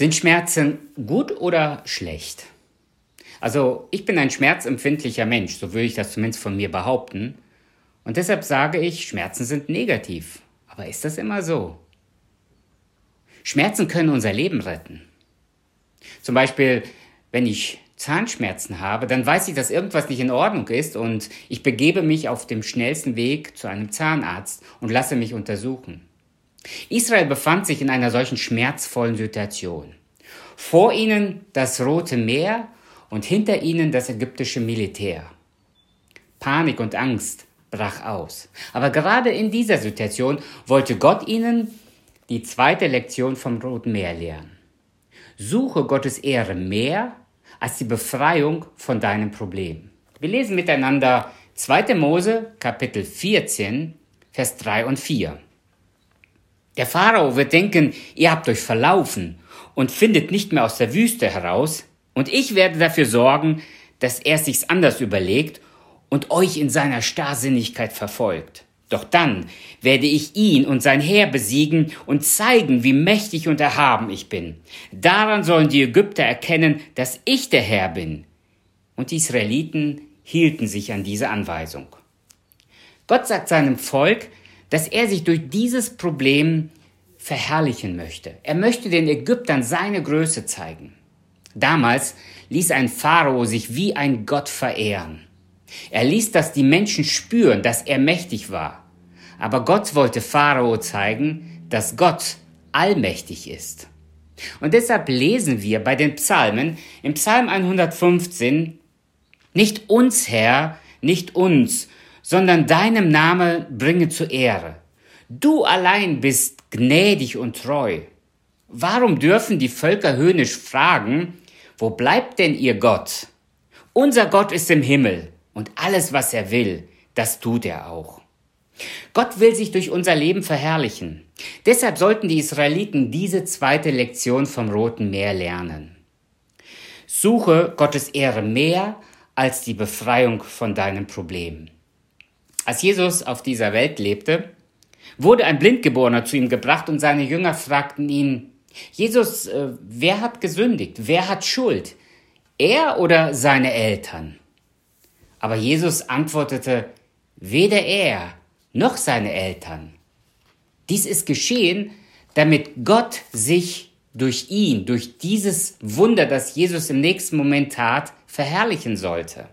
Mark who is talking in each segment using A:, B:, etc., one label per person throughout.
A: Sind Schmerzen gut oder schlecht? Also ich bin ein schmerzempfindlicher Mensch, so würde ich das zumindest von mir behaupten. Und deshalb sage ich, Schmerzen sind negativ. Aber ist das immer so? Schmerzen können unser Leben retten. Zum Beispiel, wenn ich Zahnschmerzen habe, dann weiß ich, dass irgendwas nicht in Ordnung ist und ich begebe mich auf dem schnellsten Weg zu einem Zahnarzt und lasse mich untersuchen. Israel befand sich in einer solchen schmerzvollen Situation. Vor ihnen das Rote Meer und hinter ihnen das ägyptische Militär. Panik und Angst brach aus. Aber gerade in dieser Situation wollte Gott ihnen die zweite Lektion vom Roten Meer lehren. Suche Gottes Ehre mehr als die Befreiung von deinem Problem. Wir lesen miteinander 2. Mose Kapitel 14, Vers 3 und 4. Der Pharao wird denken, ihr habt euch verlaufen und findet nicht mehr aus der Wüste heraus, und ich werde dafür sorgen, dass er sich's anders überlegt und euch in seiner Starrsinnigkeit verfolgt. Doch dann werde ich ihn und sein Heer besiegen und zeigen, wie mächtig und erhaben ich bin. Daran sollen die Ägypter erkennen, dass ich der Herr bin. Und die Israeliten hielten sich an diese Anweisung. Gott sagt seinem Volk, dass er sich durch dieses Problem verherrlichen möchte. Er möchte den Ägyptern seine Größe zeigen. Damals ließ ein Pharao sich wie ein Gott verehren. Er ließ das die Menschen spüren, dass er mächtig war. Aber Gott wollte Pharao zeigen, dass Gott allmächtig ist. Und deshalb lesen wir bei den Psalmen im Psalm 115, nicht uns, Herr, nicht uns, sondern deinem Name bringe zur Ehre. Du allein bist gnädig und treu. Warum dürfen die Völker höhnisch fragen, wo bleibt denn ihr Gott? Unser Gott ist im Himmel und alles, was er will, das tut er auch. Gott will sich durch unser Leben verherrlichen. Deshalb sollten die Israeliten diese zweite Lektion vom Roten Meer lernen. Suche Gottes Ehre mehr als die Befreiung von deinem Problem. Als Jesus auf dieser Welt lebte, wurde ein Blindgeborener zu ihm gebracht und seine Jünger fragten ihn, Jesus, äh, wer hat gesündigt? Wer hat Schuld? Er oder seine Eltern? Aber Jesus antwortete, weder er noch seine Eltern. Dies ist geschehen, damit Gott sich durch ihn, durch dieses Wunder, das Jesus im nächsten Moment tat, verherrlichen sollte.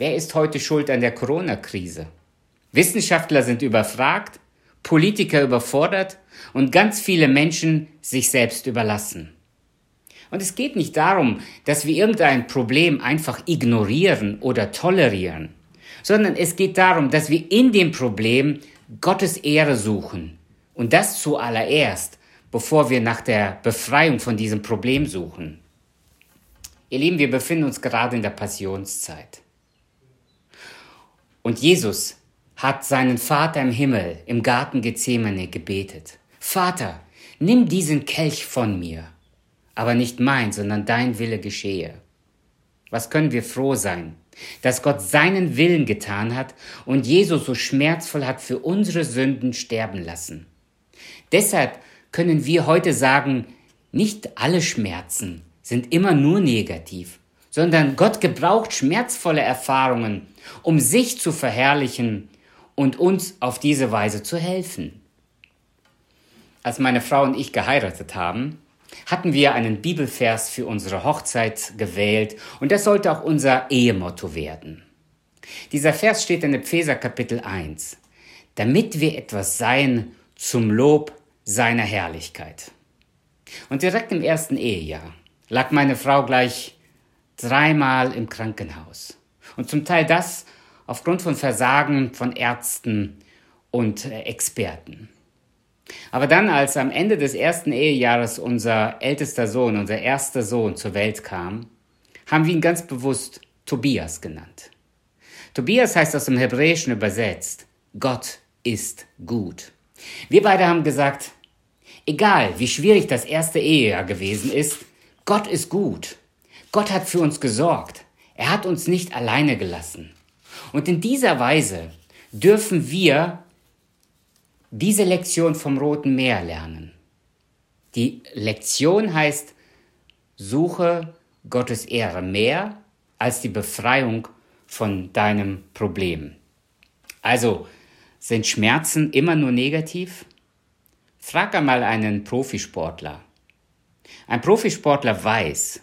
A: Wer ist heute schuld an der Corona-Krise? Wissenschaftler sind überfragt, Politiker überfordert und ganz viele Menschen sich selbst überlassen. Und es geht nicht darum, dass wir irgendein Problem einfach ignorieren oder tolerieren, sondern es geht darum, dass wir in dem Problem Gottes Ehre suchen. Und das zuallererst, bevor wir nach der Befreiung von diesem Problem suchen. Ihr Lieben, wir befinden uns gerade in der Passionszeit. Und Jesus hat seinen Vater im Himmel im Garten Gethsemane gebetet. Vater, nimm diesen Kelch von mir aber nicht mein, sondern dein Wille geschehe. Was können wir froh sein, dass Gott seinen Willen getan hat und Jesus so schmerzvoll hat für unsere Sünden sterben lassen. Deshalb können wir heute sagen, nicht alle Schmerzen sind immer nur negativ, sondern Gott gebraucht schmerzvolle Erfahrungen, um sich zu verherrlichen und uns auf diese Weise zu helfen. Als meine Frau und ich geheiratet haben, hatten wir einen Bibelvers für unsere Hochzeit gewählt und das sollte auch unser Ehemotto werden. Dieser Vers steht in Epheser Kapitel 1. Damit wir etwas seien zum Lob seiner Herrlichkeit. Und direkt im ersten Ehejahr lag meine Frau gleich dreimal im Krankenhaus. Und zum Teil das aufgrund von Versagen von Ärzten und äh, Experten. Aber dann, als am Ende des ersten Ehejahres unser ältester Sohn, unser erster Sohn zur Welt kam, haben wir ihn ganz bewusst Tobias genannt. Tobias heißt aus dem Hebräischen übersetzt, Gott ist gut. Wir beide haben gesagt, egal wie schwierig das erste Ehejahr gewesen ist, Gott ist gut. Gott hat für uns gesorgt. Er hat uns nicht alleine gelassen. Und in dieser Weise dürfen wir diese Lektion vom Roten Meer lernen. Die Lektion heißt, suche Gottes Ehre mehr als die Befreiung von deinem Problem. Also, sind Schmerzen immer nur negativ? Frag einmal einen Profisportler. Ein Profisportler weiß,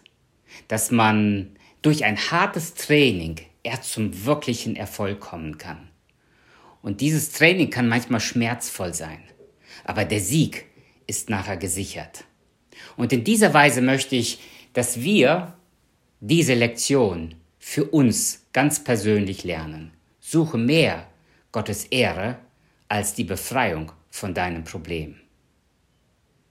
A: dass man durch ein hartes Training erst zum wirklichen Erfolg kommen kann. Und dieses Training kann manchmal schmerzvoll sein, aber der Sieg ist nachher gesichert. Und in dieser Weise möchte ich, dass wir diese Lektion für uns ganz persönlich lernen. Suche mehr Gottes Ehre als die Befreiung von deinem Problem.